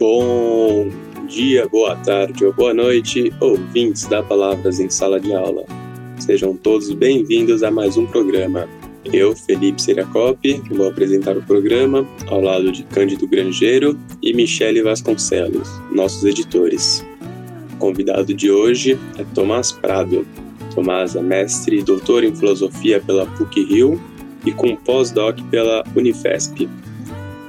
Bom dia, boa tarde ou boa noite, ouvintes da Palavras em Sala de Aula. Sejam todos bem-vindos a mais um programa. Eu, Felipe Seriacop, vou apresentar o programa ao lado de Cândido Grangeiro e Michele Vasconcelos, nossos editores. O convidado de hoje é Tomás Prado. Tomás é mestre e doutor em filosofia pela PUC-Rio e com pós-doc pela Unifesp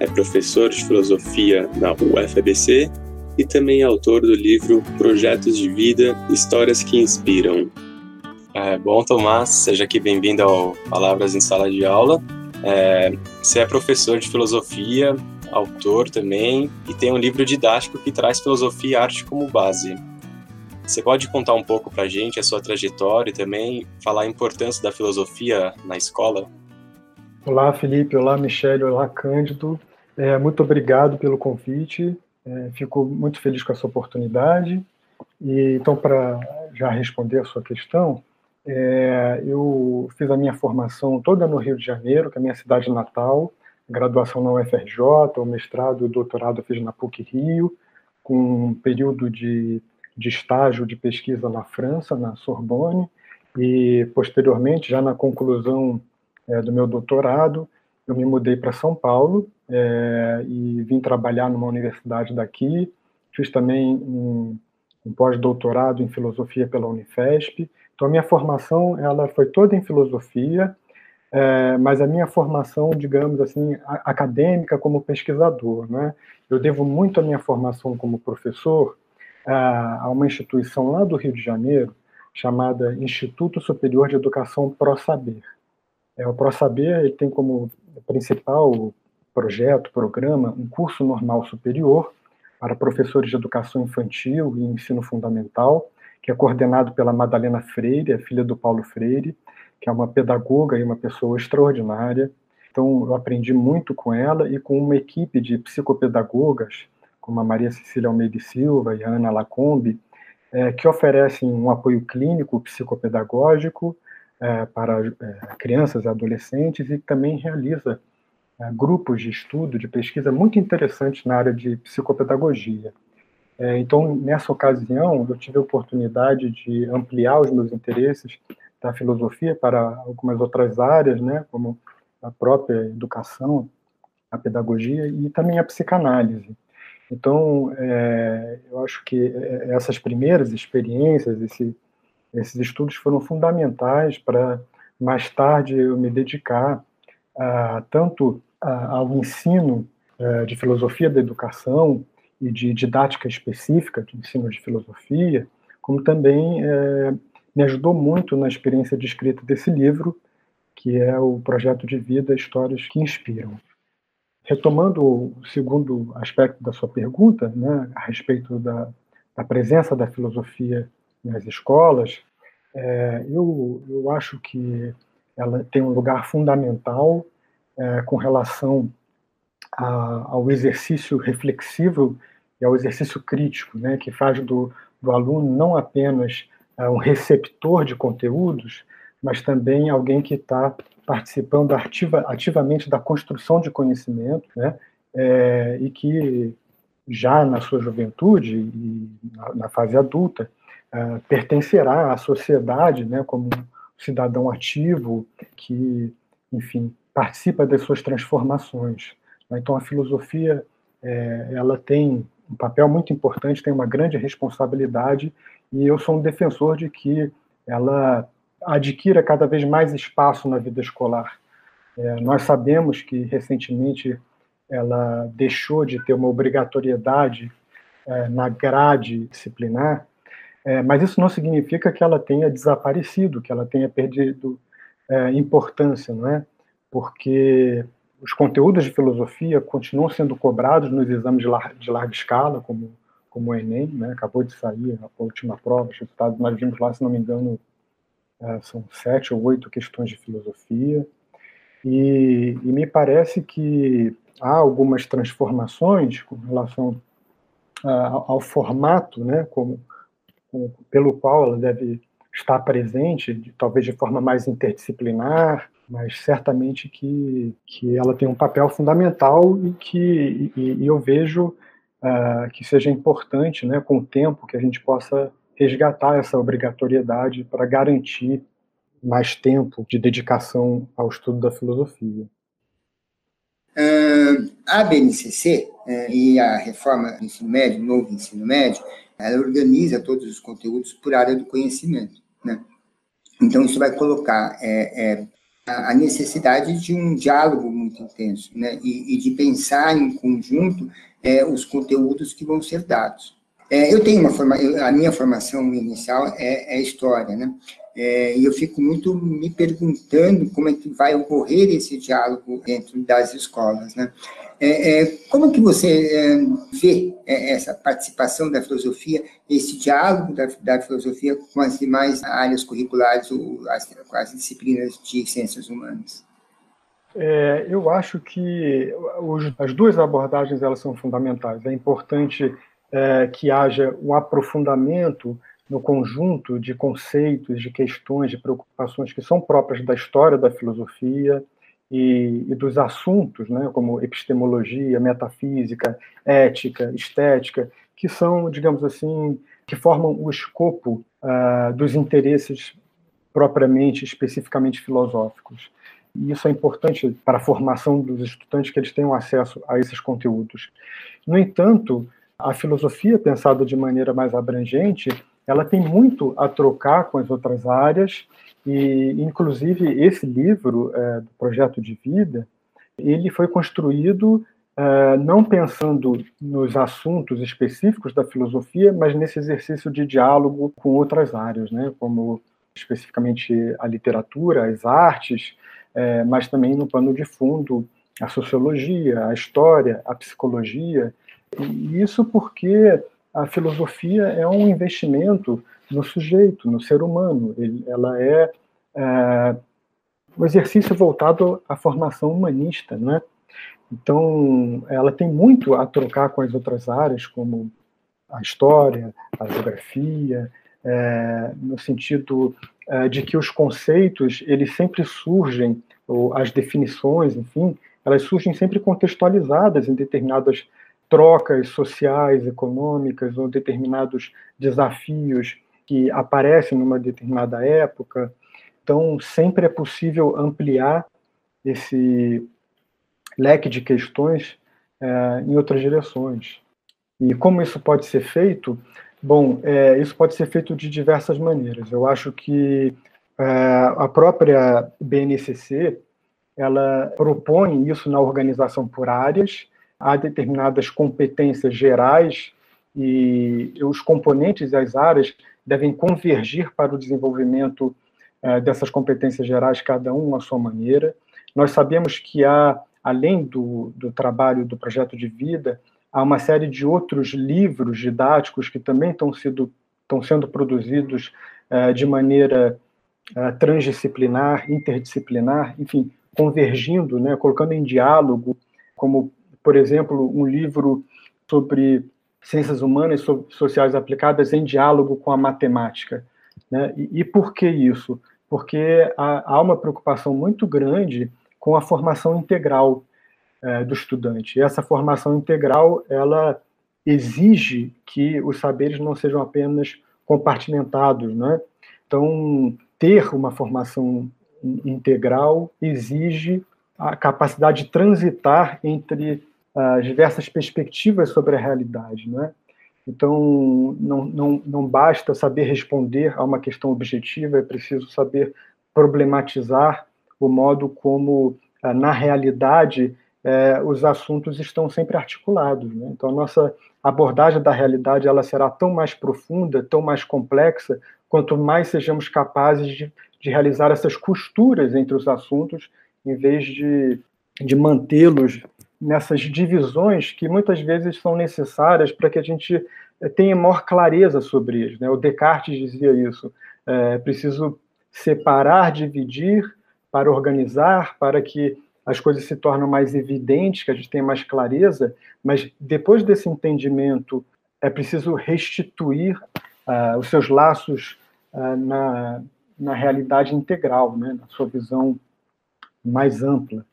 é professor de filosofia na UFABC e também é autor do livro Projetos de Vida Histórias que Inspiram. É, bom, Tomás, seja aqui bem-vindo ao Palavras em Sala de Aula. É, você é professor de filosofia, autor também, e tem um livro didático que traz filosofia e arte como base. Você pode contar um pouco para a gente a sua trajetória e também falar a importância da filosofia na escola? Olá, Felipe. Olá, Michele. Olá, Cândido. É, muito obrigado pelo convite. É, fico muito feliz com essa oportunidade. E então, para já responder a sua questão, é, eu fiz a minha formação toda no Rio de Janeiro, que é a minha cidade natal, graduação na UFRJ, o mestrado e o doutorado eu fiz na PUC Rio, com um período de, de estágio de pesquisa na França, na Sorbonne, e posteriormente, já na conclusão é, do meu doutorado, eu me mudei para São Paulo é, e vim trabalhar numa universidade daqui. Fiz também um, um pós-doutorado em filosofia pela Unifesp. Então, a minha formação ela foi toda em filosofia, é, mas a minha formação, digamos assim, acadêmica como pesquisador. Né? Eu devo muito a minha formação como professor a, a uma instituição lá do Rio de Janeiro, chamada Instituto Superior de Educação Pro Saber. É, o Pro Saber ele tem como principal projeto, programa, um curso normal superior para professores de educação infantil e ensino fundamental, que é coordenado pela Madalena Freire, a filha do Paulo Freire, que é uma pedagoga e uma pessoa extraordinária. Então, eu aprendi muito com ela e com uma equipe de psicopedagogas, como a Maria Cecília Almeida Silva e a Ana Lacombe, é, que oferecem um apoio clínico psicopedagógico é, para é, crianças e adolescentes e também realiza é, grupos de estudo, de pesquisa muito interessantes na área de psicopedagogia. É, então, nessa ocasião, eu tive a oportunidade de ampliar os meus interesses da filosofia para algumas outras áreas, né, como a própria educação, a pedagogia e também a psicanálise. Então, é, eu acho que é, essas primeiras experiências, esse esses estudos foram fundamentais para mais tarde eu me dedicar a, tanto ao ensino é, de filosofia da educação e de didática específica de ensino de filosofia, como também é, me ajudou muito na experiência de escrita desse livro, que é o projeto de vida Histórias que Inspiram. Retomando o segundo aspecto da sua pergunta, né, a respeito da, da presença da filosofia nas escolas, é, eu, eu acho que ela tem um lugar fundamental é, com relação a, ao exercício reflexivo e ao exercício crítico, né, que faz do, do aluno não apenas é, um receptor de conteúdos, mas também alguém que está participando ativa, ativamente da construção de conhecimento, né, é, e que já na sua juventude e na, na fase adulta uh, pertencerá à sociedade, né, como um cidadão ativo que, enfim, participa das suas transformações. Né. Então, a filosofia é, ela tem um papel muito importante, tem uma grande responsabilidade, e eu sou um defensor de que ela adquira cada vez mais espaço na vida escolar. É, nós sabemos que recentemente ela deixou de ter uma obrigatoriedade é, na grade disciplinar, é, mas isso não significa que ela tenha desaparecido, que ela tenha perdido é, importância, não é? Porque os conteúdos de filosofia continuam sendo cobrados nos exames de, lar de larga escala, como, como o Enem, né? acabou de sair a última prova, os resultados nós vimos lá, se não me engano, é, são sete ou oito questões de filosofia, e, e me parece que há algumas transformações com relação ao formato, né, como pelo qual ela deve estar presente, talvez de forma mais interdisciplinar, mas certamente que, que ela tem um papel fundamental e que e, e eu vejo uh, que seja importante, né, com o tempo, que a gente possa resgatar essa obrigatoriedade para garantir mais tempo de dedicação ao estudo da filosofia. A BNCC uh, e a reforma do ensino médio, novo ensino médio, ela organiza todos os conteúdos por área do conhecimento. Né? Então, isso vai colocar é, é, a necessidade de um diálogo muito intenso, né? E, e de pensar em conjunto é, os conteúdos que vão ser dados. Eu tenho uma forma, a minha formação inicial é, é história, né? É, e eu fico muito me perguntando como é que vai ocorrer esse diálogo dentro das escolas, né? É, é, como que você é, vê é, essa participação da filosofia, esse diálogo da, da filosofia com as demais áreas curriculares, ou as, com as disciplinas de ciências humanas? É, eu acho que os, as duas abordagens elas são fundamentais. É importante que haja um aprofundamento no conjunto de conceitos, de questões, de preocupações que são próprias da história da filosofia, e, e, dos assuntos, né, como epistemologia, metafísica, ética, estética, que são, digamos assim, que formam o escopo uh, dos interesses propriamente, especificamente filosóficos. E isso é importante para a formação dos estudantes que eles tenham acesso a esses conteúdos. No entanto, a filosofia pensada de maneira mais abrangente, ela tem muito a trocar com as outras áreas e, inclusive, esse livro, é, do Projeto de Vida, ele foi construído é, não pensando nos assuntos específicos da filosofia, mas nesse exercício de diálogo com outras áreas, né, como especificamente a literatura, as artes, é, mas também no pano de fundo a sociologia, a história, a psicologia. E isso porque a filosofia é um investimento no sujeito, no ser humano. Ele, ela é, é um exercício voltado à formação humanista, né? Então, ela tem muito a trocar com as outras áreas, como a história, a geografia, é, no sentido é, de que os conceitos eles sempre surgem, ou as definições, enfim, elas surgem sempre contextualizadas em determinadas trocas sociais, econômicas ou determinados desafios que aparecem numa determinada época. Então, sempre é possível ampliar esse leque de questões é, em outras direções. E como isso pode ser feito? Bom, é, isso pode ser feito de diversas maneiras. Eu acho que é, a própria BNCC ela propõe isso na organização por áreas, há determinadas competências gerais e os componentes das áreas devem convergir para o desenvolvimento uh, dessas competências gerais, cada um à sua maneira. Nós sabemos que há, além do, do trabalho do projeto de vida, há uma série de outros livros didáticos que também estão, sido, estão sendo produzidos uh, de maneira uh, transdisciplinar, interdisciplinar, enfim, convergindo, né, colocando em diálogo, como, por exemplo, um livro sobre ciências humanas e sociais aplicadas em diálogo com a matemática. Né? E, e por que isso? Porque há, há, uma preocupação muito grande com a formação integral é, do estudante. E essa formação integral, ela exige que os saberes não sejam apenas compartimentados, né? Então, ter uma formação integral exige a capacidade de transitar entre as diversas perspectivas sobre a realidade, né? Então, não, não, não basta saber responder a uma questão objetiva, é preciso saber problematizar o modo como, ah, na realidade, eh, os assuntos estão sempre articulados. Né? Então, a nossa abordagem da realidade ela será tão mais profunda, tão mais complexa, quanto mais sejamos capazes de, de realizar essas costuras entre os assuntos, em vez de, de mantê-los nessas divisões que muitas vezes são necessárias para que a gente eh, tenha maior clareza sobre eles. Né? O Descartes dizia isso: é preciso separar, dividir para organizar, para que as coisas se tornem mais evidentes, que a gente tenha mais clareza, mas depois desse entendimento é preciso restituir uh, os seus laços uh, na, na realidade integral, né? na sua visão mais ampla.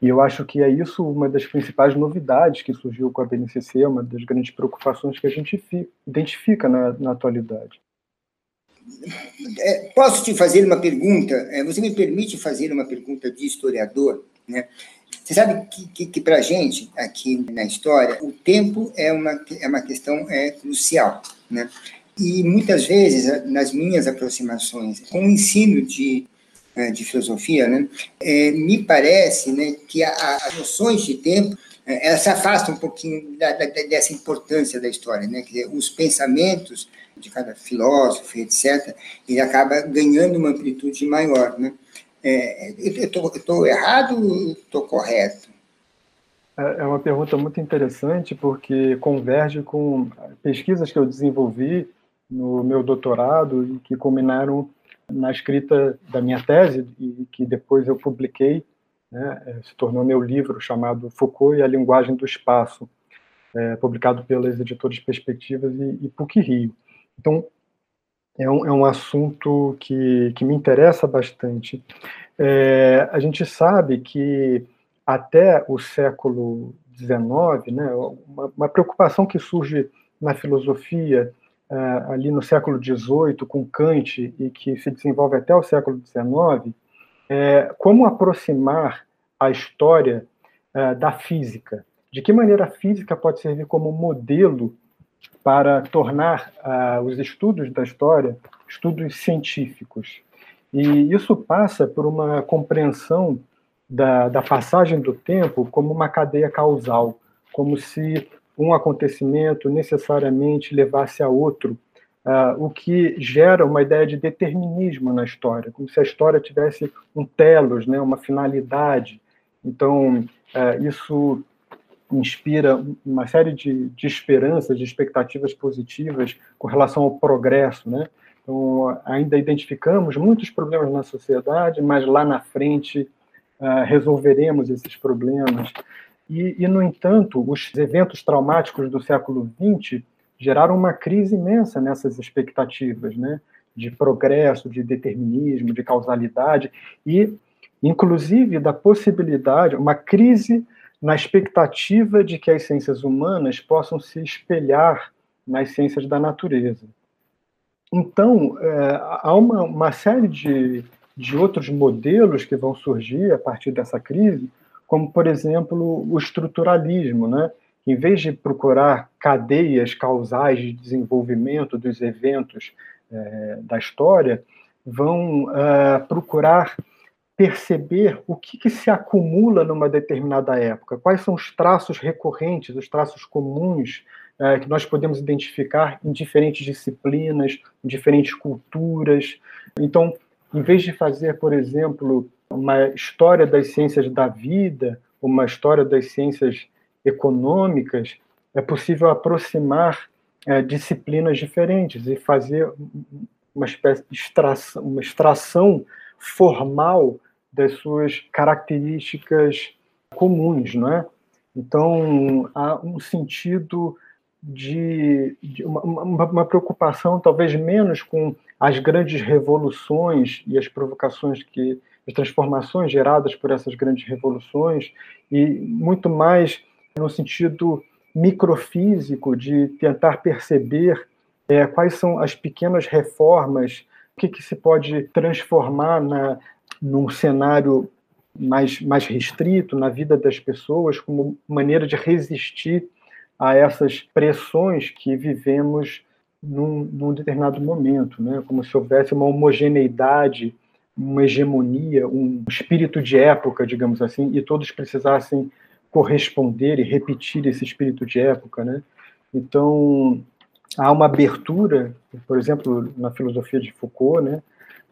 E eu acho que é isso uma das principais novidades que surgiu com a BNCC, uma das grandes preocupações que a gente identifica na, na atualidade. É, posso te fazer uma pergunta? É, você me permite fazer uma pergunta de historiador? Né? Você sabe que, que, que para a gente, aqui na história, o tempo é uma, é uma questão é, crucial. Né? E muitas vezes, nas minhas aproximações com o ensino de, é, de filosofia, né, é, me parece né, que a, as noções de tempo é, elas se afastam um pouquinho da, da, dessa importância da história. Né? Dizer, os pensamentos de cada filósofo, etc., ele acaba ganhando uma amplitude maior. Né? É, eu estou errado ou estou correto? É, uma pergunta muito interessante, porque converge com pesquisas que eu desenvolvi no meu doutorado e que culminaram na escrita da minha tese e que depois eu publiquei, né, é, se tornou meu livro chamado Foucault e a Linguagem do Espaço, é, publicado pelas editoras Perspectivas e, e PUC Rio. Então, é um, é um assunto que, que me interessa bastante. É, a gente sabe que até o século XIX, né, uma, uma preocupação que surge na filosofia uh, ali no século XVIII com Kant e que se desenvolve até o século XIX, é como aproximar a história uh, da física. De que maneira a física pode servir como modelo para tornar uh, os estudos da história estudos científicos. E isso passa por uma compreensão da, da passagem do tempo como uma cadeia causal, como se um acontecimento necessariamente levasse a outro, uh, o que gera uma ideia de determinismo na história, como se a história tivesse um telos, né, uma finalidade. Então, uh, isso inspira uma série de, de esperanças, de expectativas positivas com relação ao progresso, né? Então, ainda identificamos muitos problemas na sociedade, mas lá na frente uh, resolveremos esses problemas. E, e, no entanto, os eventos traumáticos do século XX geraram uma crise imensa nessas expectativas, né? de progresso, de determinismo, de causalidade e, inclusive, da possibilidade, uma crise na expectativa de que as ciências humanas possam se espelhar nas ciências da natureza. Então, é, há uma, uma série de, de outros modelos que vão surgir a partir dessa crise, como, por exemplo, o estruturalismo, né? em vez de procurar cadeias causais de desenvolvimento dos eventos é, da história, vão é, procurar perceber o que, que, se acumula numa determinada época, quais são os traços recorrentes, os traços comuns é, que nós podemos identificar em diferentes disciplinas, em diferentes culturas. Então, em vez de fazer, por exemplo, uma história das ciências da vida, uma história das ciências econômicas, é possível aproximar é, disciplinas diferentes e fazer uma espécie de extração, uma extração formal das suas características comuns, não é? Então há um sentido de, de uma, uma, uma, preocupação talvez menos com as grandes revoluções e as provocações que as transformações geradas por essas grandes revoluções e muito mais no sentido microfísico de tentar perceber é, quais são as pequenas reformas, o que, que se pode transformar na, num cenário mais, mais restrito na vida das pessoas como maneira de resistir a essas pressões que vivemos num, num determinado momento, né? como se houvesse uma homogeneidade, uma hegemonia, um espírito de época, digamos assim, e todos precisassem corresponder e repetir esse espírito de época. Né? Então, há uma abertura, por exemplo, na filosofia de Foucault, né?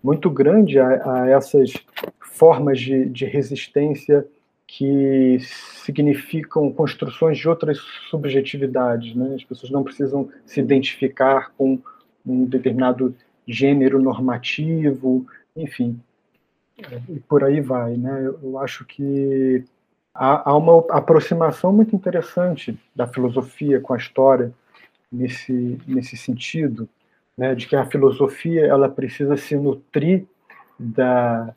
muito grande a, a essas formas de, de resistência que significam construções de outras subjetividades. Né? As pessoas não precisam se identificar com um determinado gênero normativo, enfim, e por aí vai. Né? Eu acho que há, há uma aproximação muito interessante da filosofia com a história nesse, nesse sentido, né, de que a filosofia ela precisa se nutrir da,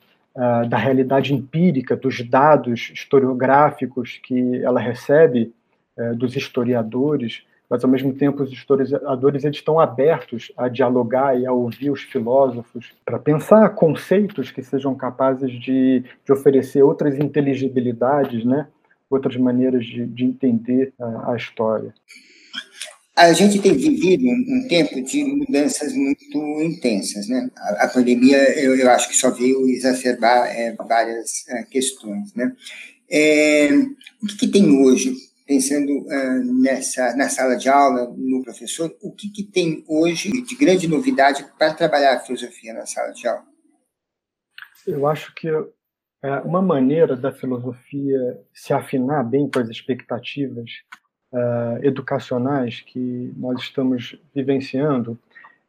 da realidade empírica, dos dados historiográficos que ela recebe uh, dos historiadores, mas ao mesmo tempo os historiadores eles estão abertos a dialogar e a ouvir os filósofos para pensar conceitos que sejam capazes de, de oferecer outras inteligibilidades, né? outras maneiras de, de entender a, a história. A gente tem vivido um, um, tempo de mudanças muito intensas, né? A, a pandemia, eu, eu, acho que só veio exacerbar é, várias é, questões, né? É, o que, que, tem hoje, pensando uh, nessa na sala de aula, no professor, o que, que tem hoje de grande novidade para trabalhar a filosofia na sala de aula? Eu acho que é, uma maneira da filosofia se afinar bem com as expectativas uh, educacionais que nós estamos vivenciando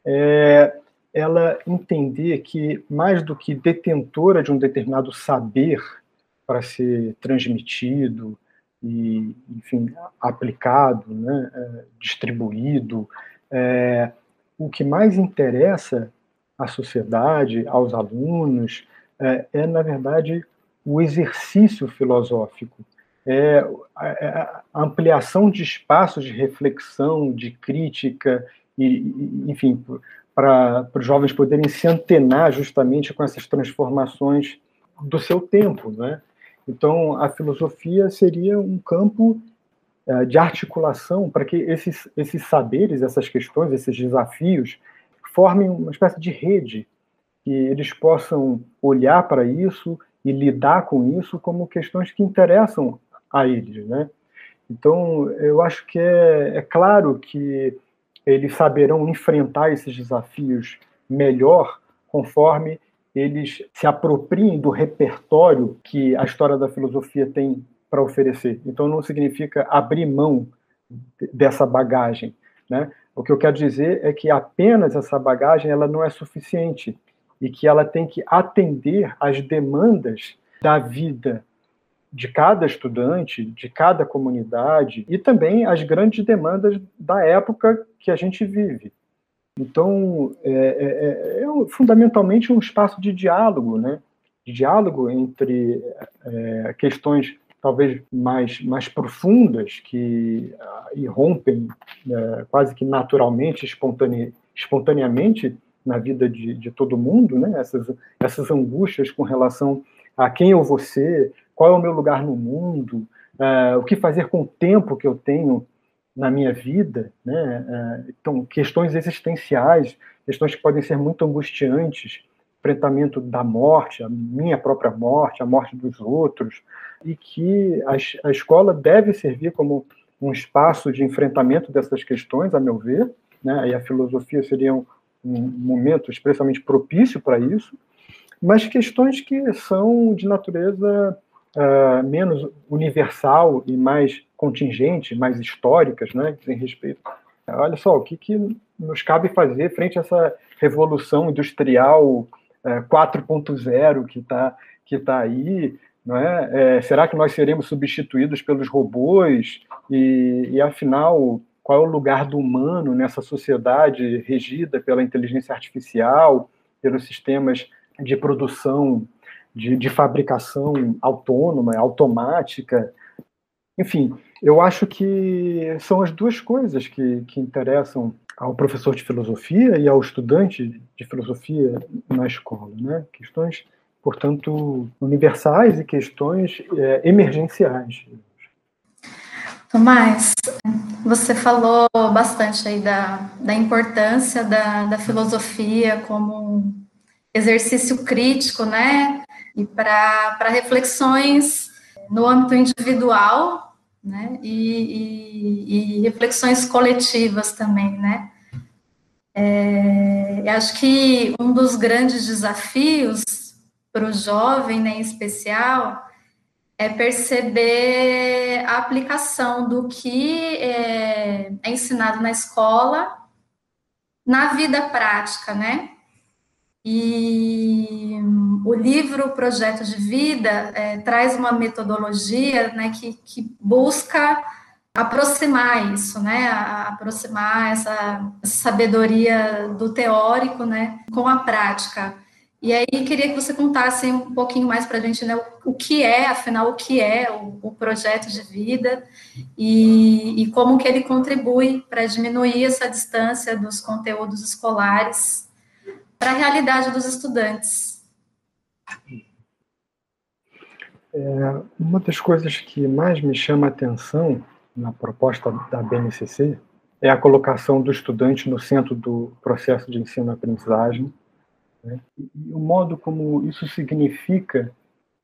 é ela entender que, mais do que detentora de um determinado saber para ser transmitido e, enfim, aplicado, né, é, distribuído, é, o que mais interessa à sociedade, aos alunos, é, é na verdade, o exercício filosófico é, a, ampliação de espaços de reflexão, de crítica, e, enfim, para os jovens poderem se antenar justamente com essas transformações do seu tempo. Né? Então, a filosofia seria um campo é, de articulação para que esses, esses saberes, essas questões, esses desafios, formem uma espécie de rede, que eles possam olhar para isso e lidar com isso como questões que interessam a eles, né? Então, eu acho que é, é claro que eles saberão enfrentar esses desafios melhor conforme eles se apropriem do repertório que a história da filosofia tem para oferecer. Então, não significa abrir mão dessa bagagem, né? O que eu quero dizer é que apenas essa bagagem ela não é suficiente e que ela tem que atender às demandas da vida de cada estudante, de cada comunidade e também as grandes demandas da época que a gente vive. Então, é, é, é, é fundamentalmente um espaço de diálogo, né? De diálogo entre é, questões talvez mais, mais profundas que uh, irrompem uh, quase que naturalmente, espontane, espontaneamente na vida de, de todo mundo, né? essas, essas angústias com relação a quem eu vou ser, qual é o meu lugar no mundo, uh, o que fazer com o tempo que eu tenho na minha vida, né? Uh, então, questões existenciais, questões que podem ser muito angustiantes, enfrentamento da morte, a minha própria morte, a morte dos outros, e que a, a escola deve servir como um espaço de enfrentamento dessas questões, a meu ver, né? e a filosofia seria um, um momento expressamente propício para isso, mas questões que são de natureza uh, menos universal e mais contingente, mais históricas, né, que respeito. Olha só, o que, que nos cabe fazer frente a essa revolução industrial eh, 4.0 que está que tá aí, não é? é? Será que nós seremos substituídos pelos robôs? E, e, afinal, qual é o lugar do humano nessa sociedade regida pela inteligência artificial, pelos sistemas de produção de, de fabricação autônoma, automática. Enfim, eu acho que são as duas coisas que, que interessam ao professor de filosofia e ao estudante de filosofia na escola, né? Questões, portanto, universais e questões é, emergenciais. Tomás, você falou bastante aí da, da importância da, da filosofia como exercício crítico, né? e para reflexões no âmbito individual, né, e, e, e reflexões coletivas também, né. É, acho que um dos grandes desafios para o jovem, né, em especial, é perceber a aplicação do que é, é ensinado na escola na vida prática, né? E o livro Projeto de Vida é, traz uma metodologia né, que, que busca aproximar isso, né, aproximar essa, essa, sabedoria do teórico, né, com a prática. E aí queria que você contasse um pouquinho mais para a gente né, o, o, que é, afinal, o que é o, o projeto de vida e, e, como que ele contribui para diminuir essa distância dos conteúdos escolares para a realidade dos estudantes. É, uma das coisas que mais me chama a atenção na proposta da BNCC é a colocação do estudante no centro do processo de ensino-aprendizagem né? E o modo como isso significa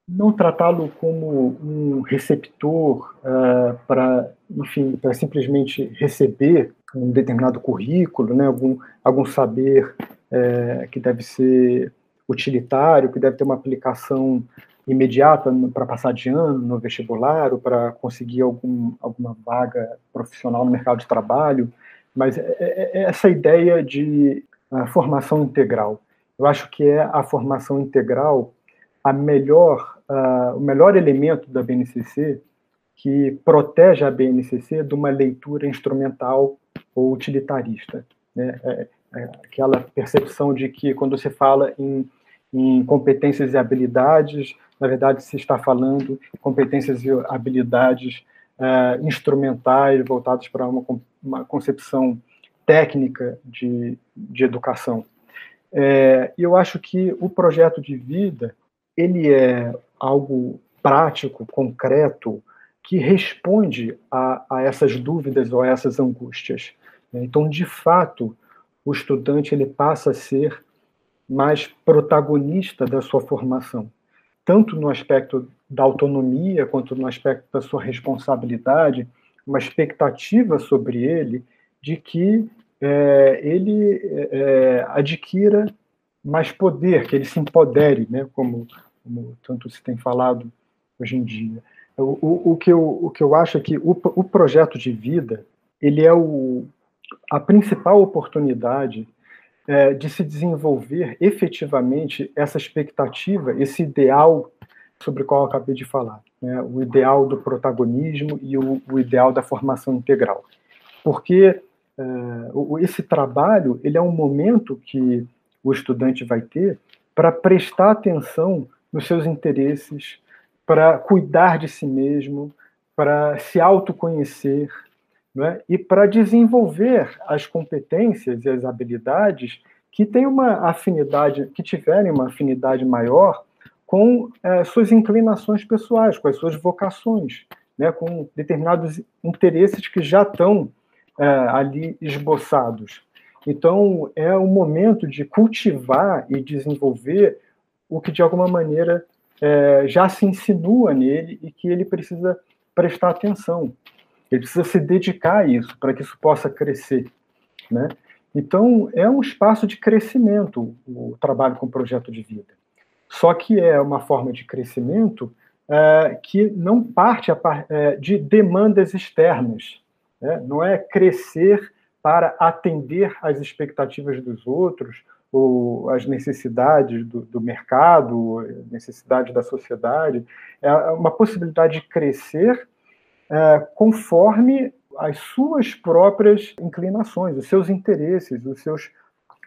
não tratá-lo como um receptor uh, para, enfim, para simplesmente receber um determinado currículo, né, algum, algum saber uh, que deve ser utilitário, que deve ter uma aplicação imediata para passar de ano no vestibular ou para conseguir algum, alguma vaga profissional no mercado de trabalho, mas é, é, é essa ideia de uh, formação integral. Eu acho que é a formação integral a melhor, uh, o melhor elemento da BNCC que protege a BNCC de uma leitura instrumental ou utilitarista. Né? É, é aquela percepção de que quando você fala em, em competências e habilidades, na verdade se está falando competências e habilidades uh, instrumentais voltadas para uma, uma concepção técnica de, de educação. É, eu acho que o projeto de vida ele é algo prático, concreto, que responde a, a essas dúvidas ou a essas angústias. Então, de fato, o estudante ele passa a ser mais protagonista da sua formação, tanto no aspecto da autonomia quanto no aspecto da sua responsabilidade, uma expectativa sobre ele de que é, ele é, é, adquira mais poder, que ele se empodere, né, como, como tanto se tem falado hoje em dia. O, o, o, que, eu, o que eu acho é que o, o projeto de vida ele é o, a principal oportunidade é, de se desenvolver efetivamente essa expectativa, esse ideal sobre o qual eu acabei de falar, né, o ideal do protagonismo e o, o ideal da formação integral. Porque uh, esse trabalho ele é um momento que o estudante vai ter para prestar atenção nos seus interesses, para cuidar de si mesmo, para se autoconhecer né? e para desenvolver as competências e as habilidades que têm uma afinidade, que tiverem uma afinidade maior com é, suas inclinações pessoais, com as suas vocações, né? com determinados interesses que já estão é, ali esboçados. Então, é o momento de cultivar e desenvolver o que, de alguma maneira, é, já se insinua nele e que ele precisa prestar atenção. Ele precisa se dedicar a isso, para que isso possa crescer. Né? Então, é um espaço de crescimento o trabalho com o projeto de vida. Só que é uma forma de crescimento é, que não parte a, é, de demandas externas. Né? Não é crescer para atender às expectativas dos outros, ou as necessidades do, do mercado, necessidades da sociedade. É uma possibilidade de crescer é, conforme as suas próprias inclinações, os seus interesses, os seus,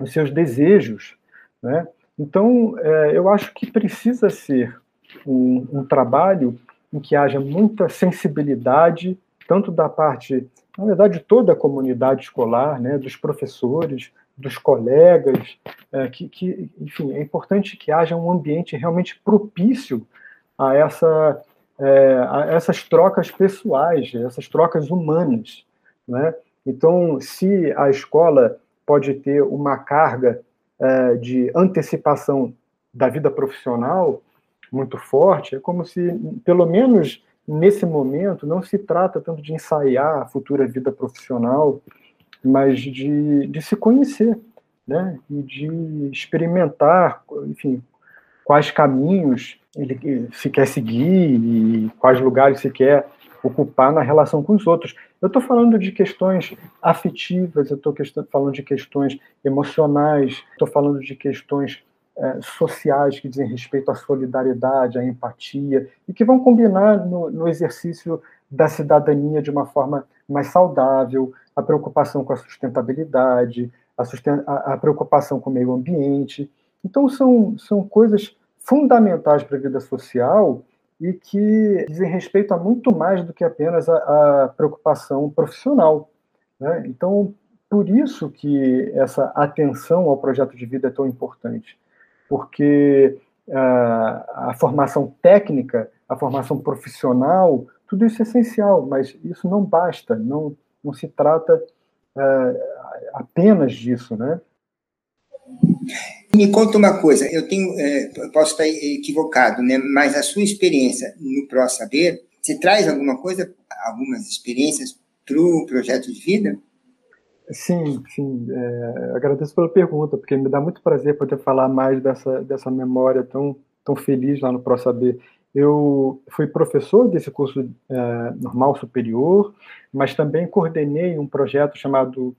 os seus desejos. Né? Então, é, eu acho que precisa ser um, um trabalho em que haja muita sensibilidade, tanto da parte na verdade, toda a comunidade escolar, né, dos professores, dos colegas, é, que, que, enfim, é importante que haja um ambiente realmente propício a, essa, é, essas trocas pessoais, essas trocas humanas, né? Então, se a escola pode ter uma carga é, de antecipação da vida profissional muito forte, é como se, pelo menos nesse momento, não se trata tanto de ensaiar a futura vida profissional, mas de, de se conhecer, né? E de experimentar, enfim, quais caminhos ele se quer seguir e quais lugares se quer ocupar na relação com os outros. Eu estou falando de questões afetivas, eu estou falando de questões emocionais, estou falando de questões é, sociais que dizem respeito à solidariedade, à empatia, e que vão combinar no, no exercício da cidadania de uma forma mais saudável, a preocupação com a sustentabilidade, a, susten a, a preocupação com o meio ambiente. Então, são, são coisas fundamentais para a vida social e que dizem respeito a muito mais do que apenas a, a preocupação profissional. Né? Então, por isso que essa atenção ao projeto de vida é tão importante, porque a, a formação técnica, a formação profissional, tudo isso é essencial, mas isso não basta, não, não se trata uh, apenas disso, né? Me conta uma coisa, eu tenho, é, posso estar equivocado, né? Mas a sua experiência no Pro Saber, você traz alguma coisa, algumas experiências para o projeto de vida? Sim, sim. É, agradeço pela pergunta, porque me dá muito prazer poder falar mais dessa, dessa memória tão, tão feliz lá no Pro Saber. Eu fui professor desse curso é, normal superior, mas também coordenei um projeto chamado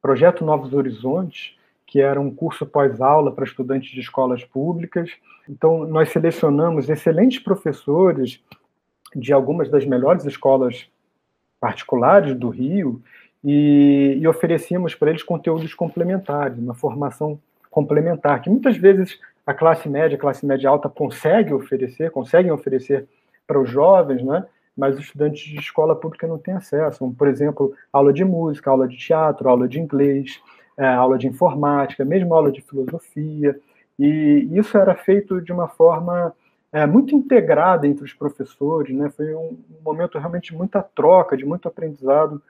Projeto Novos Horizontes, que era um curso pós-aula para estudantes de escolas públicas. Então, nós selecionamos excelentes professores de algumas das melhores escolas particulares do Rio e, e oferecíamos para eles conteúdos complementares, uma formação complementar, que muitas vezes a classe média, a classe média alta consegue oferecer, conseguem oferecer para os jovens, né? mas os estudantes de escola pública não têm acesso. Por exemplo, aula de música, aula de teatro, aula de inglês, aula de informática, mesmo aula de filosofia, e isso era feito de uma forma é, muito integrada entre os professores, né? Foi um, momento realmente de muita troca, de muito aprendizado,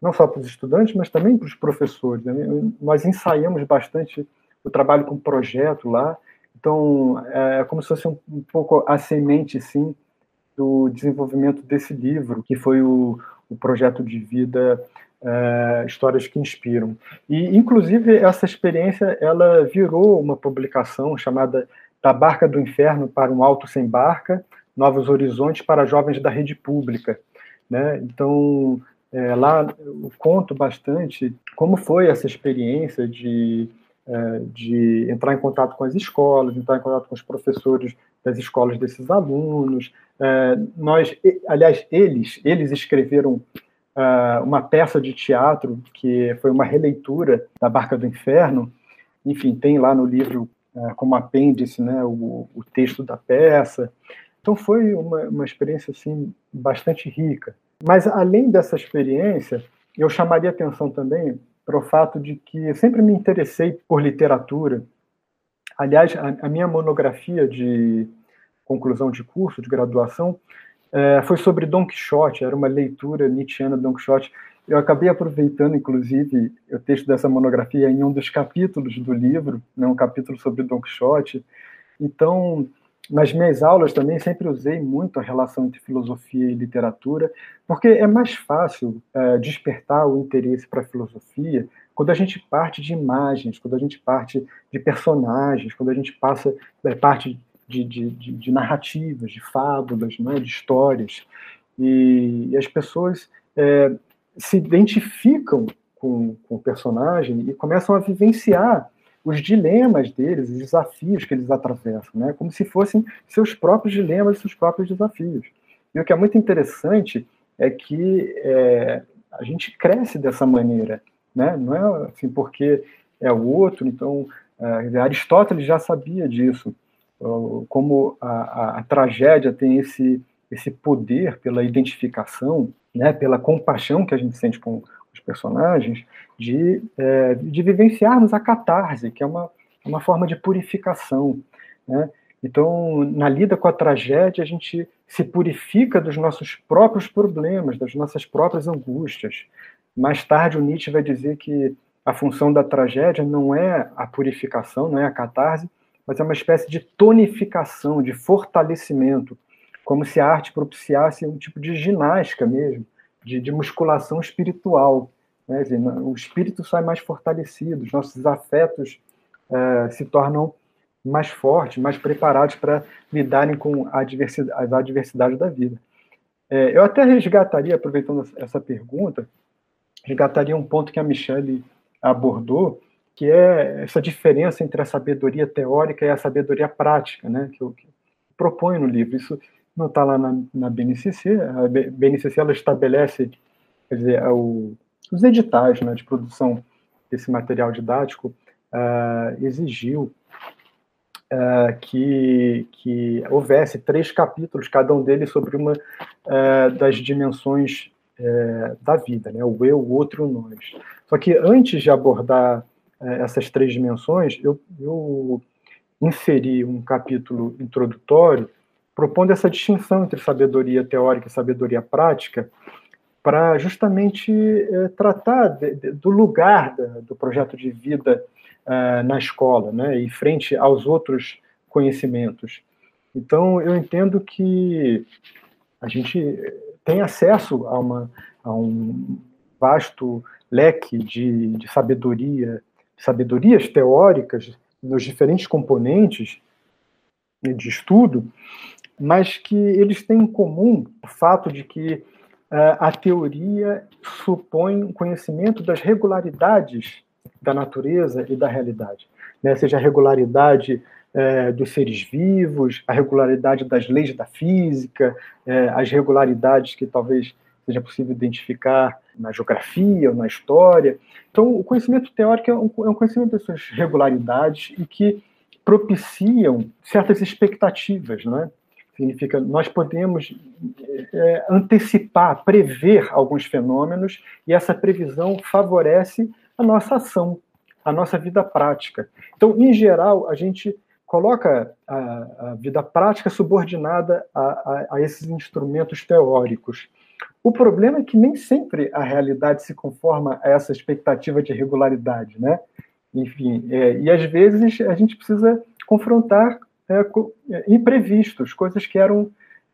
não só para os estudantes, mas também para os professores. Né? Nós ensaiamos bastante o trabalho com projeto lá, então é como se fosse um, um pouco a semente, sim, do desenvolvimento desse livro, que foi o, o projeto de vida é, histórias que inspiram. E, inclusive, essa experiência ela virou uma publicação chamada Da Barca do Inferno para um Alto Sem Barca, Novos Horizontes para Jovens da Rede Pública. Né? Então, é, lá eu conto bastante como foi essa experiência de, é, de entrar em contato com as escolas, entrar em contato com os professores das escolas desses alunos. É, nós, aliás, eles, eles escreveram uh, uma peça de teatro que foi uma releitura da Barca do Inferno. Enfim, tem lá no livro uh, como apêndice né, o, o, texto da peça. Então foi uma, uma experiência assim bastante rica. Mas além dessa experiência, eu chamaria atenção também para o fato de que eu sempre me interessei por literatura. Aliás, a, a minha monografia de conclusão de curso, de graduação, é, foi sobre Don Quixote, era uma leitura nietzschiana de Don Quixote. Eu acabei aproveitando, inclusive, o texto dessa monografia em um dos capítulos do livro, né, um capítulo sobre Don Quixote. Então, nas minhas aulas também sempre usei muito a relação entre filosofia e literatura, porque é mais fácil é, despertar o interesse para a filosofia quando a gente parte de imagens, quando a gente parte de personagens, quando a gente passa é, parte de, de, de, de narrativas, de fábulas, né, de histórias. E, e as pessoas é, se identificam com, com o personagem e começam a vivenciar os dilemas deles, os desafios que eles atravessam, né? como se fossem seus próprios dilemas, seus próprios desafios. E o que é muito interessante é que é, a gente cresce dessa maneira, né? não é assim porque é o outro, então é, Aristóteles já sabia disso, como a, a, a, tragédia tem esse, esse poder pela identificação, né, pela compaixão que a gente sente com os personagens, de, é, de vivenciarmos a catarse, que é uma, uma forma de purificação. Né? Então, na lida com a tragédia, a gente se purifica dos nossos próprios problemas, das nossas próprias angústias. Mais tarde, o Nietzsche vai dizer que a função da tragédia não é a purificação, não é a catarse, mas é uma espécie de tonificação, de fortalecimento, como se a arte propiciasse um tipo de ginástica mesmo, de, de musculação espiritual. Né? Dizer, o espírito sai mais fortalecido, os nossos afetos é, se tornam mais fortes, mais preparados para lidarem com adversidade, as adversidades da vida. É, eu até resgataria, aproveitando essa pergunta, resgataria um ponto que a Michelle abordou, que é essa diferença entre a sabedoria teórica e a sabedoria prática, né, que eu, que proponho no livro. Isso não está lá na, na BNCC. A BNCC ela estabelece, quer dizer, é o, os editais né, de produção desse material didático uh, exigiu uh, que, que houvesse três capítulos, cada um deles sobre uma uh, das dimensões uh, da vida, né? o eu, o outro, o nós. Só que antes de abordar essas três dimensões, eu, eu inseri um capítulo introdutório propondo essa distinção entre sabedoria teórica e sabedoria prática, para justamente tratar de, de, do lugar da, do projeto de vida uh, na escola, né, e frente aos outros conhecimentos. Então, eu entendo que a gente tem acesso a, uma, a um vasto leque de, de sabedoria, sabedorias teóricas nos diferentes componentes de estudo, mas que eles têm em comum o fato de que uh, a teoria supõe um conhecimento das regularidades da natureza e da realidade, né? seja a regularidade é, dos seres vivos, a regularidade das leis da física, é, as regularidades que talvez seja possível identificar na geografia ou na história. Então, o conhecimento teórico é um, é um conhecimento dessas regularidades e que propiciam certas expectativas, não é? Significa nós podemos é, antecipar, prever alguns fenômenos e essa previsão favorece a nossa ação, a nossa vida prática. Então, em geral, a gente coloca a, a vida prática subordinada a, a, a, esses instrumentos teóricos. O problema é que nem sempre a realidade se conforma a essa expectativa de regularidade, né? Enfim, é, e às vezes a gente precisa confrontar é, é imprevistos, coisas que eram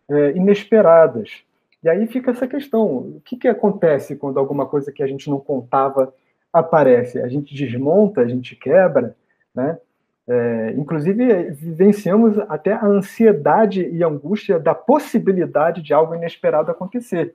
é, inesperadas. E aí fica essa questão: o que, que acontece quando alguma coisa que a gente não contava aparece, a gente desmonta, a gente quebra, né? É, inclusive, vivenciamos até a ansiedade e angústia da possibilidade de algo inesperado acontecer.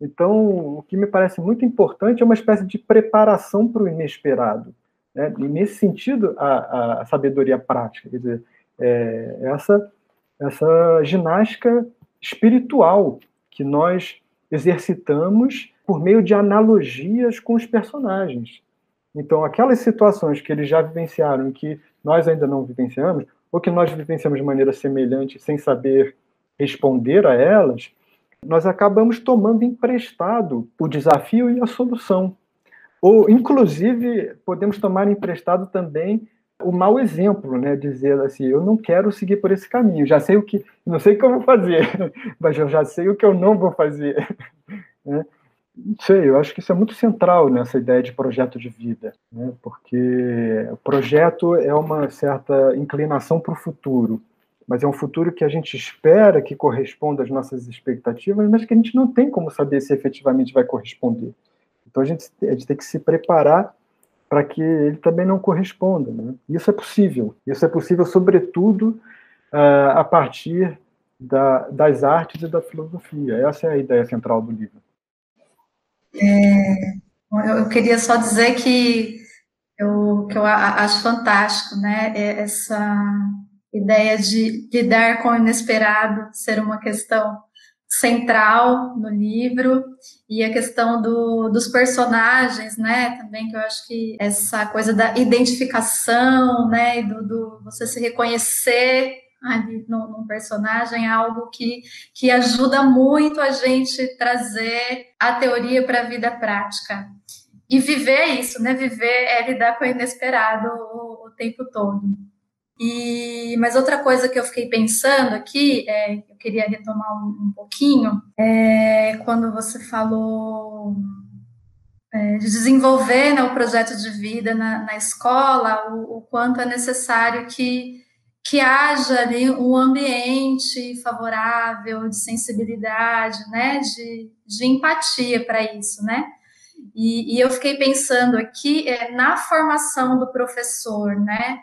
Então, o que me parece muito importante é uma espécie de preparação para o inesperado. Né? E, nesse sentido, a, a sabedoria prática, quer dizer, é, essa, essa ginástica espiritual que nós exercitamos por meio de analogias com os personagens. Então, aquelas situações que eles já vivenciaram que nós ainda não vivenciamos, ou que nós vivenciamos de maneira semelhante sem saber responder a elas, nós acabamos tomando emprestado o desafio e a solução. Ou, inclusive, podemos tomar emprestado também o mau exemplo, né? Dizer assim, eu não quero seguir por esse caminho, já sei o que, não sei o que eu vou fazer, mas eu já sei o que eu não vou fazer. Né? Não sei, eu acho que isso é muito central nessa ideia de projeto de vida, né? porque o projeto é uma certa inclinação para o futuro, mas é um futuro que a gente espera que corresponda às nossas expectativas, mas que a gente não tem como saber se efetivamente vai corresponder. Então a gente, a gente tem que se preparar para que ele também não corresponda. Né? Isso é possível. Isso é possível, sobretudo, uh, a partir da, das artes e da filosofia. Essa é a ideia central do livro. É, eu, queria só dizer que eu, que eu acho fantástico, né, é essa ideia de lidar com o inesperado ser uma questão central no livro e a questão do, dos personagens, né, também que eu acho que essa coisa da identificação, né, do, do você se reconhecer ali no, num personagem, é algo que, que ajuda muito a gente trazer a teoria para a vida prática. E viver isso, né? Viver é lidar com o inesperado o, o tempo todo. E, mas outra coisa que eu fiquei pensando aqui, é, eu queria retomar um, um pouquinho, é quando você falou é, de desenvolver né, o projeto de vida na, na escola, o, o, quanto é necessário que que haja ali um ambiente favorável de sensibilidade, né, de, de empatia para isso, né? E, e, eu fiquei pensando aqui é, na formação do professor, né?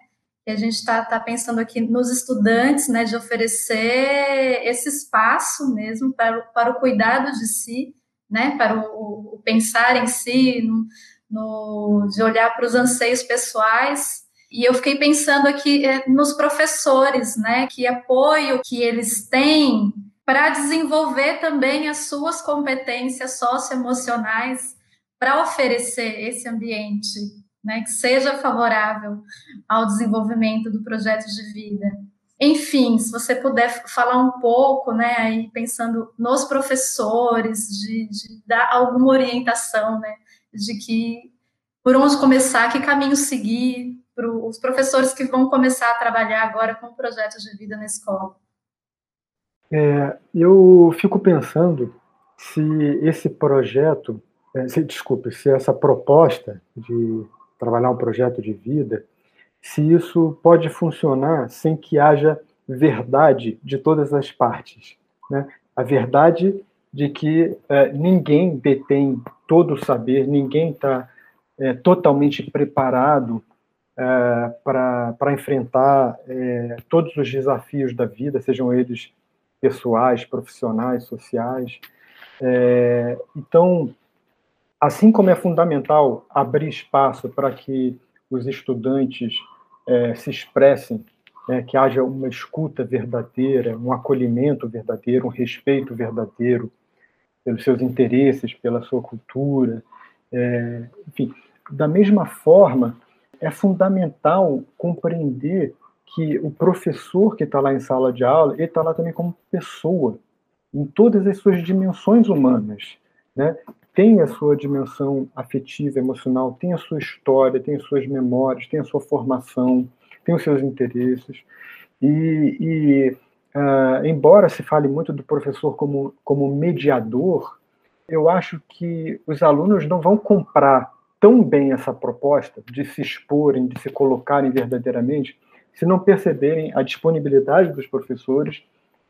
E a gente está tá pensando aqui nos estudantes, né, de oferecer esse espaço mesmo para, para o cuidado de si, né, para o, o pensar em si, no, no, de olhar para os anseios pessoais e eu fiquei pensando aqui é, nos professores, né? Que apoio que eles têm para desenvolver também as suas competências socioemocionais para oferecer esse ambiente né, que seja favorável ao desenvolvimento do projeto de vida. Enfim, se você puder falar um pouco, né, aí pensando nos professores, de, de dar alguma orientação, né, de que por onde começar, que caminho seguir para os professores que vão começar a trabalhar agora com projetos de vida na escola. É, eu fico pensando se esse projeto, é, se, desculpe, se essa proposta de trabalhar um projeto de vida, se isso pode funcionar sem que haja verdade de todas as partes. Né? A verdade de que é, ninguém detém todo o saber, ninguém está é, totalmente preparado é, para enfrentar é, todos os desafios da vida, sejam eles pessoais, profissionais, sociais. É, então, assim como é fundamental abrir espaço para que os estudantes é, se expressem, é, que haja uma escuta verdadeira, um acolhimento verdadeiro, um respeito verdadeiro pelos seus interesses, pela sua cultura, é, enfim, da mesma forma, é fundamental compreender que o professor que está lá em sala de aula, ele está lá também como pessoa, em todas as suas dimensões humanas, né? Tem a sua dimensão afetiva, emocional, tem a sua história, tem as suas memórias, tem a sua formação, tem os seus interesses. E, e uh, embora se fale muito do professor como, como mediador, eu acho que os alunos não vão comprar tão bem essa proposta de se exporem, de se colocarem verdadeiramente, se não perceberem a disponibilidade dos professores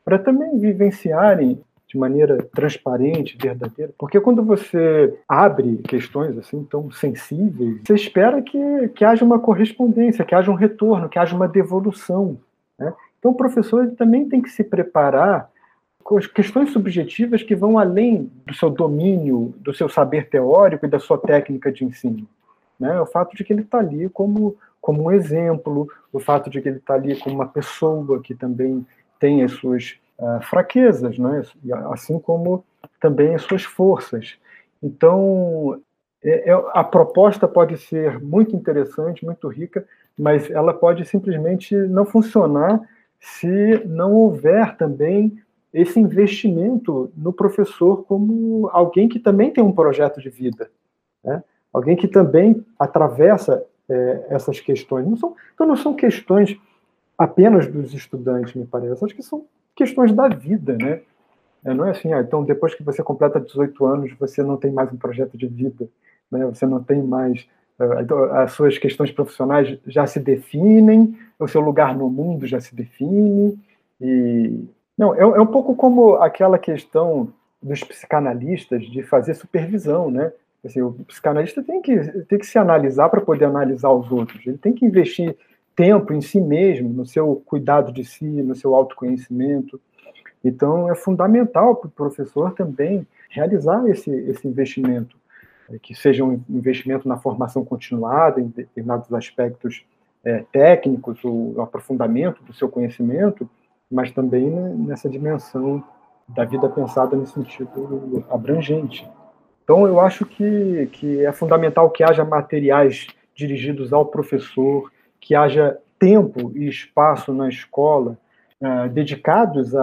para também vivenciarem de maneira transparente, verdadeira, porque quando você abre questões assim tão sensíveis, você espera que, que haja uma correspondência, que haja um retorno, que haja uma devolução. Né? Então o professor também tem que se preparar questões subjetivas que vão além do seu domínio, do seu saber teórico e da sua técnica de ensino. Né? O fato de que ele está ali como, como um exemplo, o fato de que ele está ali como uma pessoa que também tem as suas uh, fraquezas, né? assim como também as suas forças. Então, é, é, a proposta pode ser muito interessante, muito rica, mas ela pode simplesmente não funcionar se não houver também esse investimento no professor como alguém que também tem um projeto de vida, né? alguém que também atravessa é, essas questões. Não são, então, não são questões apenas dos estudantes, me parece, acho que são questões da vida, né? É, não é assim, ah, então depois que você completa 18 anos, você não tem mais um projeto de vida, né? você não tem mais. Uh, as suas questões profissionais já se definem, o seu lugar no mundo já se define, e não, é, é um pouco como aquela questão dos psicanalistas de fazer supervisão, né? Assim, o psicanalista tem que, tem que se analisar para poder analisar os outros. Ele tem que investir tempo em si mesmo, no seu cuidado de si, no seu autoconhecimento. Então, é fundamental para o professor também realizar esse, esse investimento, é, que seja um investimento na formação continuada, em determinados aspectos é, técnicos, o aprofundamento do seu conhecimento, mas também né, nessa dimensão da vida pensada no sentido abrangente. Então, eu acho que, que é fundamental que haja materiais dirigidos ao professor, que haja tempo e espaço na escola uh, dedicados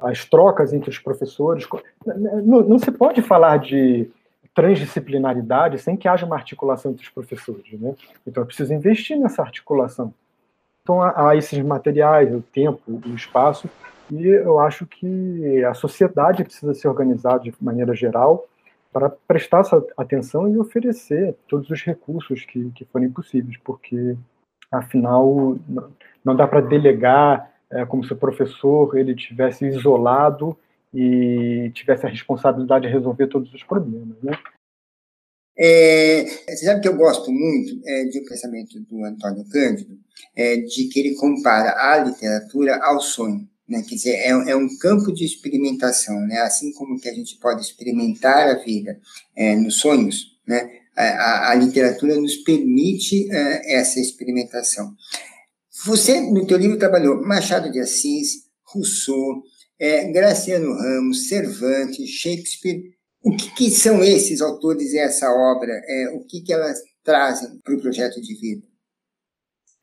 às trocas entre os professores. Não, não, se pode falar de transdisciplinaridade sem que haja uma articulação entre os professores. Né? Então, é preciso investir nessa articulação. Então, há, há esses materiais, o tempo, o espaço, e eu acho que a sociedade precisa se organizar de maneira geral para prestar essa atenção e oferecer todos os recursos que, que forem possíveis, porque, afinal, não dá para delegar é, como se o professor ele tivesse isolado e tivesse a responsabilidade de resolver todos os problemas, né? É, você sabe que eu gosto muito é, de um pensamento do Antônio Cândido, é, de que ele compara a literatura ao sonho. Né? Quer dizer, é, é, um campo de experimentação, né? assim como que a gente pode experimentar a vida é, nos sonhos, né? A, a, literatura nos permite é, essa experimentação. Você, no teu livro, trabalhou Machado de Assis, Rousseau, é, Graciano Ramos, Cervantes, Shakespeare O que, que, são esses autores e essa obra? É, o que, que elas trazem para o projeto de vida?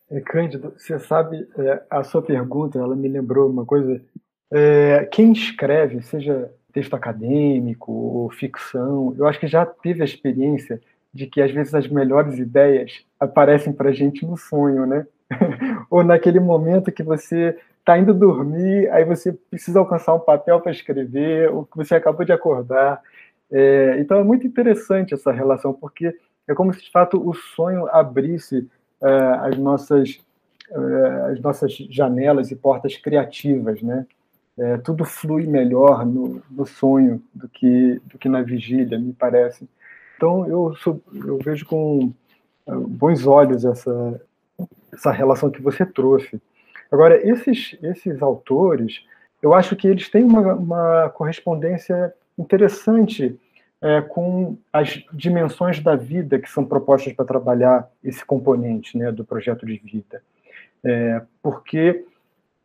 É, Cândido, você sabe, é, a sua pergunta, ela me lembrou uma coisa. É, quem escreve, seja texto acadêmico ou ficção, eu acho que já teve a experiência de que às vezes as melhores ideias aparecem para a gente no sonho, né? ou naquele momento que você está indo dormir, aí você precisa alcançar um papel para escrever, ou que você acabou de acordar. É, então é muito interessante essa relação, porque é como se de fato o sonho abrisse é, as nossas é, as nossas janelas e portas criativas, né? É, tudo flui melhor no, no, sonho do que do que na vigília, me parece. Então eu sou, eu vejo com é, bons olhos essa essa relação que você trouxe. Agora esses esses autores, eu acho que eles têm uma, uma correspondência interessante é, com as dimensões da vida que são propostas para trabalhar esse componente né, do projeto de vida. É, porque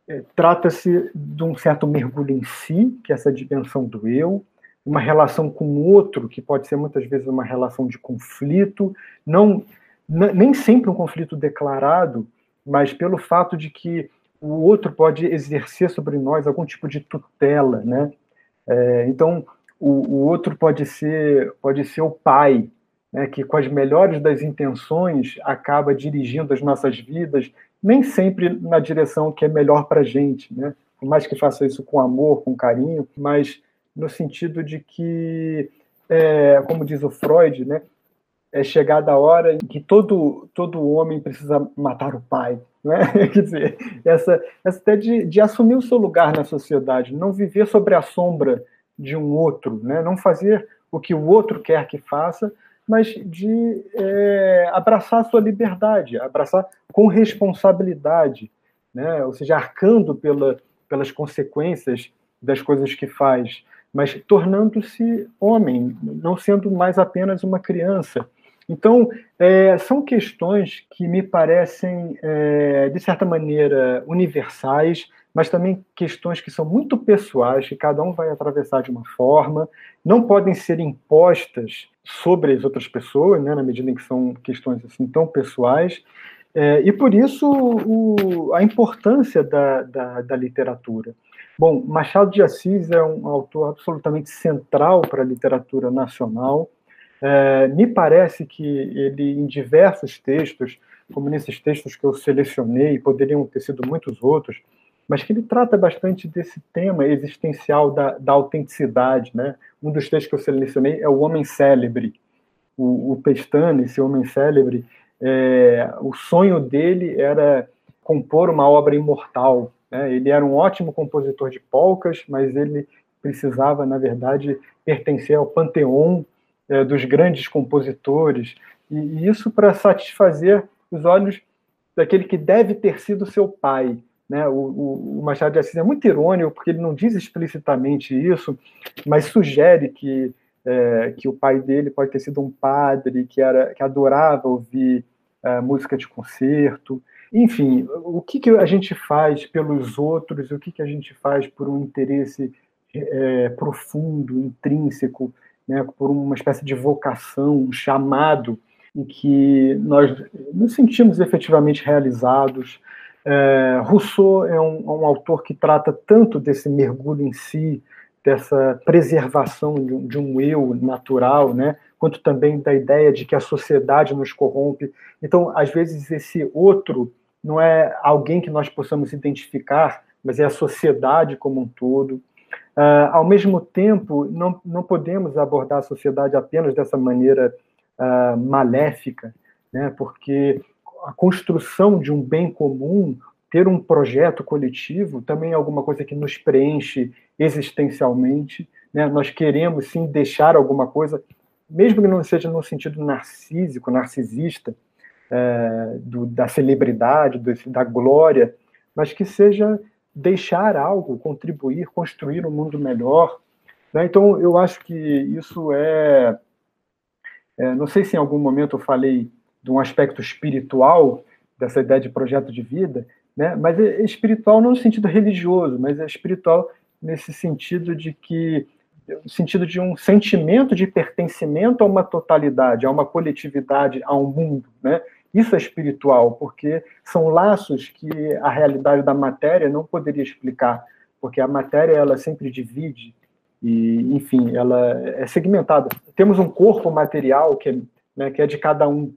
é, trata-se de um certo mergulho em si, que é essa dimensão do eu, uma relação com o outro, que pode ser muitas vezes uma relação de conflito, não nem sempre um conflito declarado, mas pelo fato de que o outro pode exercer sobre nós algum tipo de tutela, né? É, então, o, o outro pode ser, pode ser o pai, né, que com as melhores das intenções acaba dirigindo as nossas vidas, nem sempre na direção que é melhor para gente, né? por mais que faça isso com amor, com carinho, mas no sentido de que, é, como diz o Freud, né, é chegada a hora em que todo, todo homem precisa matar o pai. Né? Quer dizer, essa, essa ideia de, de assumir o seu lugar na sociedade, não viver sobre a sombra de um outro, né? não fazer o que o outro quer que faça, mas de é, abraçar a sua liberdade, abraçar com responsabilidade, né? ou seja, arcando pela, pelas consequências das coisas que faz, mas tornando-se homem, não sendo mais apenas uma criança. Então, é, são questões que me parecem, é, de certa maneira, universais, mas também questões que são muito pessoais, que cada um vai atravessar de uma forma, não podem ser impostas sobre as outras pessoas, né, na medida em que são questões assim tão pessoais, é, e por isso o, a importância da, da, da, literatura. Bom, Machado de Assis é um autor absolutamente central para a literatura nacional. É, me parece que ele, em diversos textos, como nesses textos que eu selecionei, poderiam ter sido muitos outros, mas que ele trata bastante desse tema existencial da, da autenticidade. Né? Um dos textos que eu selecionei é O Homem Célebre. O, o Pestana, esse homem célebre, é, o sonho dele era compor uma obra imortal. Né? Ele era um ótimo compositor de polcas, mas ele precisava, na verdade, pertencer ao panteão é, dos grandes compositores, e, e isso para satisfazer os olhos daquele que deve ter sido seu pai, né? O, o, o, Machado de Assis é muito irônico, porque ele não diz explicitamente isso, mas sugere que, é, que o pai dele pode ter sido um padre que, era, que adorava ouvir é, música de concerto. Enfim, o que, que a gente faz pelos outros, o que, que a gente faz por um interesse é, profundo, intrínseco, né, por uma espécie de vocação, um chamado em que nós nos sentimos efetivamente realizados, é, Rousseau é um, um, autor que trata tanto desse mergulho em si, dessa preservação de um, de um, eu natural, né? quanto também da ideia de que a sociedade nos corrompe. Então, às vezes, esse outro não é alguém que nós possamos identificar, mas é a sociedade como um todo. Uh, ao mesmo tempo, não, não podemos abordar a sociedade apenas dessa maneira uh, maléfica, né? porque a construção de um bem comum, ter um projeto coletivo, também é alguma coisa que nos preenche existencialmente. Né? Nós queremos, sim, deixar alguma coisa, mesmo que não seja no sentido narcísico, narcisista, é, do, da celebridade, do, da glória, mas que seja deixar algo, contribuir, construir um mundo melhor. Né? Então, eu acho que isso é, é. Não sei se em algum momento eu falei de um aspecto espiritual dessa ideia de projeto de vida, né? Mas é espiritual não no sentido religioso, mas é espiritual nesse sentido de que sentido de um sentimento de pertencimento a uma totalidade, a uma coletividade, a um mundo, né? Isso é espiritual, porque são laços que a realidade da matéria não poderia explicar, porque a matéria ela sempre divide e, enfim, ela é segmentada. Temos um corpo material que é, né, que é de cada um,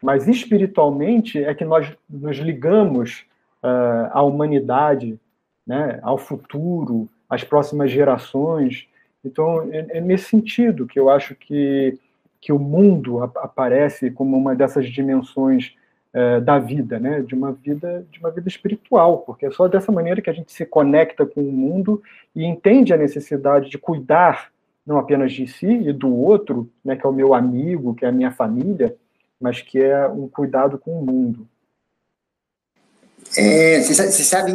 mas espiritualmente é que nós nos ligamos uh, à humanidade, né, ao futuro, às próximas gerações. Então, é, é nesse sentido que eu acho que que o mundo aparece como uma dessas dimensões é, da vida, né? De uma vida, de uma vida espiritual, porque é só dessa maneira que a gente se conecta com o mundo e entende a necessidade de cuidar não apenas de si e do outro, né? Que é o meu amigo, que é a minha família, mas que é um cuidado com o mundo. É, você, sabe,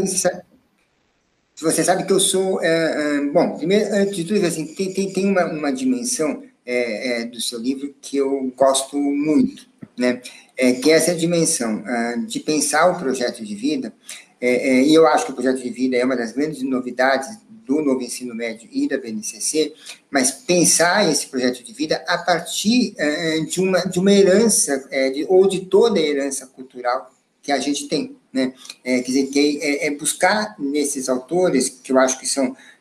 você sabe, que eu sou. É, é, bom, primeiro, antes de tudo, assim, tem, tem, tem uma, uma dimensão é, é, do seu livro que eu gosto muito, né? É, que é essa dimensão uh, de pensar o projeto de vida, é, é, e eu acho que o projeto de vida é uma das grandes novidades do novo ensino médio e da BNCC, mas pensar esse projeto de vida a partir uh, de, uma, de uma herança, de, ou de toda a herança cultural que a gente tem, né? quer dizer, que é, é buscar nesses autores, que eu acho que são é, é,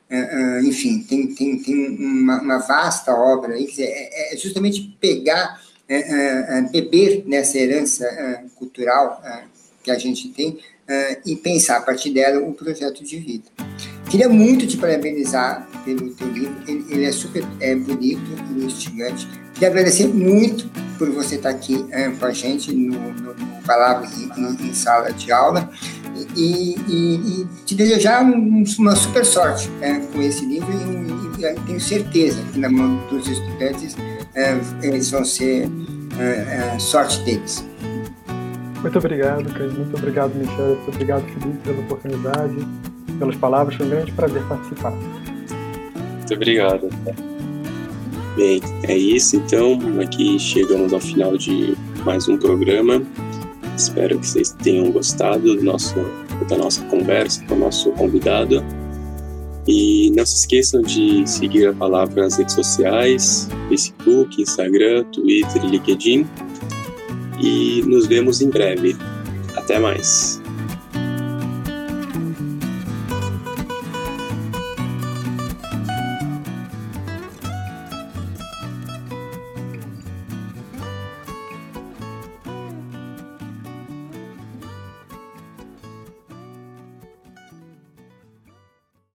enfim, tem, tem, tem uma, uma vasta obra aí, é, é justamente pegar, é, é, beber nessa herança cultural que a gente tem e pensar a partir dela o projeto de vida. Queria muito te parabenizar pelo teu livro, ele, ele é super é, bonito e instigante. Queria agradecer muito por você estar aqui com a gente no, no, no Palavras em, em, Sala de Aula e, e, e te desejar um, uma super sorte né, com esse livro e, e, tenho certeza que na mão dos estudantes é, eles vão ser é, é, sorte deles. Muito obrigado, Cândido. Muito obrigado, Michel. Muito obrigado, Felipe, pela oportunidade, pelas palavras. Foi um grande prazer participar. Muito obrigado. Bem, é isso então. Aqui chegamos ao final de mais um programa. Espero que vocês tenham gostado do nosso, da nossa conversa com o nosso convidado. E não se esqueçam de seguir a palavra nas redes sociais, Facebook, Instagram, Twitter e LinkedIn. E nos vemos em breve. Até mais.